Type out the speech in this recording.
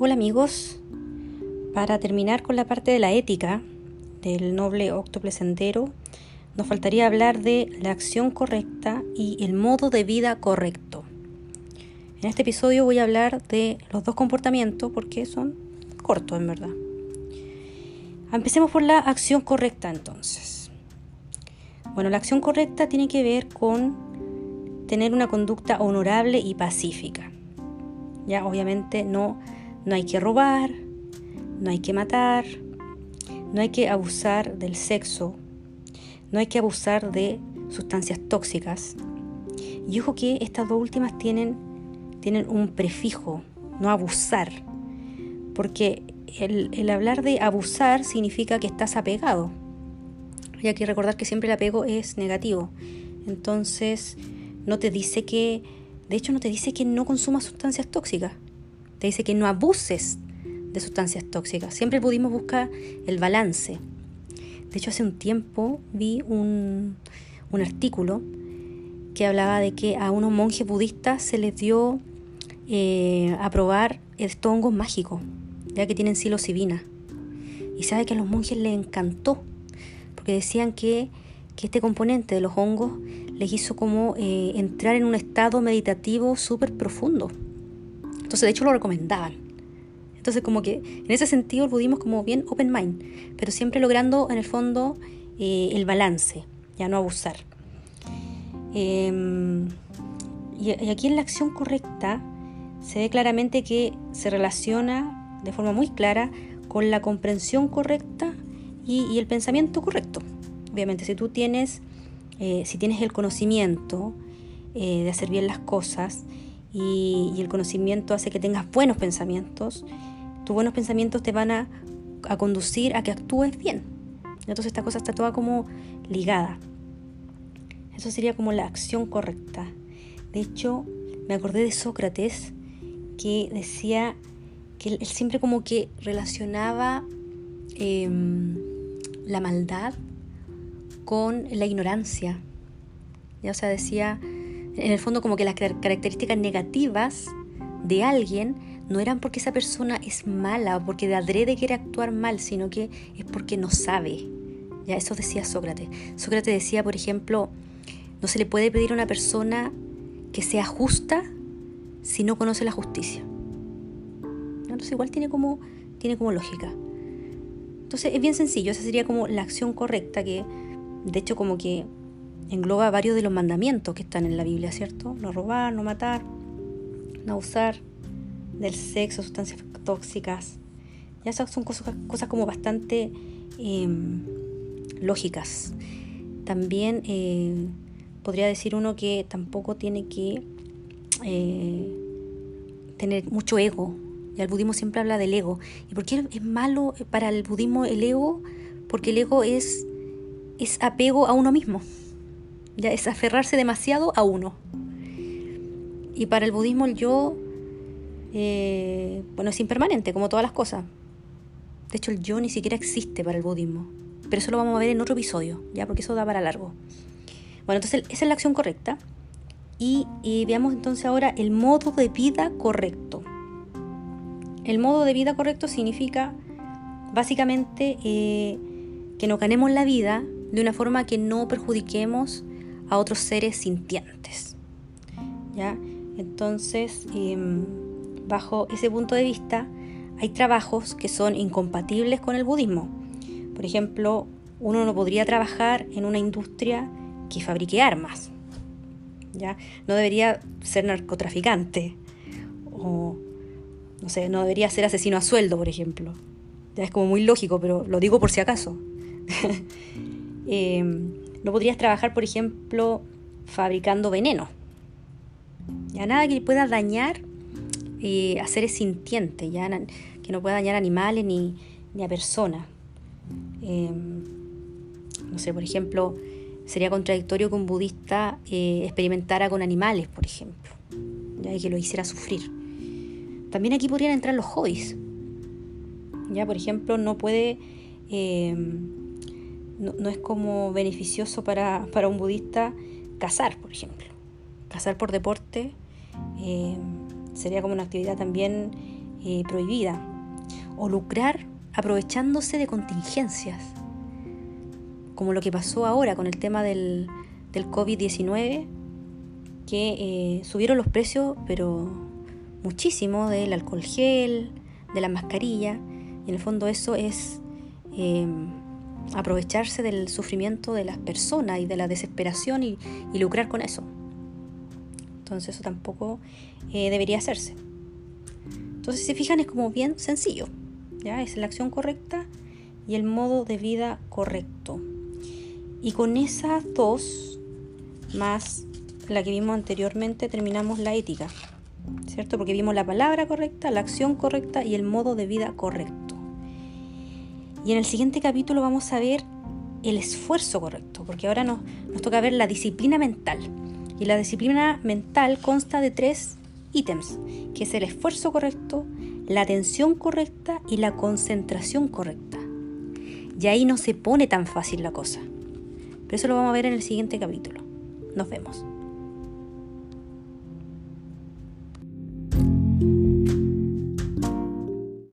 Hola amigos, para terminar con la parte de la ética del noble octoplecentero, nos faltaría hablar de la acción correcta y el modo de vida correcto. En este episodio voy a hablar de los dos comportamientos porque son cortos en verdad. Empecemos por la acción correcta entonces. Bueno, la acción correcta tiene que ver con tener una conducta honorable y pacífica. Ya obviamente no, no hay que robar, no hay que matar, no hay que abusar del sexo, no hay que abusar de sustancias tóxicas. Y ojo que estas dos últimas tienen, tienen un prefijo, no abusar, porque el, el hablar de abusar significa que estás apegado. Y hay que recordar que siempre el apego es negativo. Entonces, no te dice que, de hecho no te dice que no consumas sustancias tóxicas, te dice que no abuses de sustancias tóxicas. Siempre el budismo busca el balance. De hecho, hace un tiempo vi un, un artículo que hablaba de que a unos monjes budistas se les dio eh, a probar estos hongos mágicos, ya que tienen psilocibina. Y sabe que a los monjes les encantó, porque decían que, que este componente de los hongos les hizo como eh, entrar en un estado meditativo súper profundo. Entonces, de hecho, lo recomendaban. Entonces, como que en ese sentido el como bien open mind, pero siempre logrando en el fondo eh, el balance, ya no abusar. Em, y, aquí en la acción correcta se ve claramente que se relaciona de forma muy clara con la comprensión correcta y, y el pensamiento correcto. Obviamente, si tú tienes eh, si tienes el conocimiento eh, de hacer bien las cosas y, y, el conocimiento hace que tengas buenos pensamientos, tus buenos pensamientos te van a, a conducir a que actúes bien. Entonces esta cosa está toda como ligada. Eso sería como la acción correcta. De hecho, me acordé de Sócrates que decía que él, siempre como que relacionaba eh, la maldad con la ignorancia. Ya, o sea, decía, en el fondo como que las características negativas de alguien no eran porque esa persona es mala o porque de adrede quiere actuar mal, sino que es porque no sabe. Ya, eso decía Sócrates. Sócrates decía, por ejemplo, no se le puede pedir a una persona que sea justa si no conoce la justicia. Entonces igual tiene como, tiene como lógica. Entonces es bien sencillo, esa sería como la acción correcta que de hecho, como que engloba varios de los mandamientos que están en la Biblia, ¿cierto? No robar, no matar, no abusar del sexo, sustancias tóxicas. Ya esas son cosas, cosas como bastante eh, lógicas. También eh, podría decir uno que tampoco tiene que eh, tener mucho ego. Y el budismo siempre habla del ego. ¿Y por qué es malo para el budismo el ego? Porque el ego es es apego a uno mismo. Ya es aferrarse demasiado a uno. Y para el budismo el yo, eh, bueno, es impermanente, como todas las cosas. De hecho, el yo ni siquiera existe para el budismo. Pero eso lo vamos a ver en otro episodio, ya, porque eso da para largo. Bueno, entonces esa es la acción correcta. Y, veamos entonces ahora el modo de vida correcto. El modo de vida correcto significa básicamente eh, que nos ganemos la vida de una forma que no perjudiquemos a otros seres sintientes. ¿Ya? Entonces, eh, bajo ese punto de vista, hay trabajos que son incompatibles con el budismo. Por ejemplo, uno no podría trabajar en una industria que fabrique armas. ¿ya? No debería ser narcotraficante. O, no sé, no debería ser asesino a sueldo, por ejemplo. Ya es como muy lógico, pero lo digo por si acaso. Eh, no podrías trabajar, por ejemplo, fabricando veneno. Ya nada que pueda dañar eh, a seres sintientes, ya que no pueda dañar a animales ni, ni a personas. Eh, no sé, por ejemplo, sería contradictorio que un budista eh, experimentara con animales, por ejemplo, ya y que lo hiciera sufrir. También aquí podrían entrar los hobbies. Ya, por ejemplo, no puede eh, no, es como beneficioso para, para, un budista cazar, por ejemplo. Cazar por deporte eh, sería como una actividad también eh, prohibida. O lucrar aprovechándose de contingencias, como lo que pasó ahora con el tema del, del COVID-19, que eh, subieron los precios, pero muchísimo, del alcohol gel, de la mascarilla, y en el fondo eso es aprovecharse del sufrimiento de las personas y de la desesperación y, lucrar con eso. Entonces eso tampoco eh, debería hacerse. Entonces, si se fijan, es como bien sencillo. ¿ya? Es la acción correcta y el modo de vida correcto. Y con esas dos, más la que vimos anteriormente, terminamos la ética. ¿Cierto? Porque vimos la palabra correcta, la acción correcta y el modo de vida correcto. Y en el siguiente capítulo vamos a ver el esfuerzo correcto, porque ahora nos, nos toca ver la disciplina mental. Y la disciplina mental consta de tres ítems, que es el esfuerzo correcto, la atención correcta y la concentración correcta. Y ahí no se pone tan fácil la cosa. Pero eso lo vamos a ver en el siguiente capítulo. Nos vemos.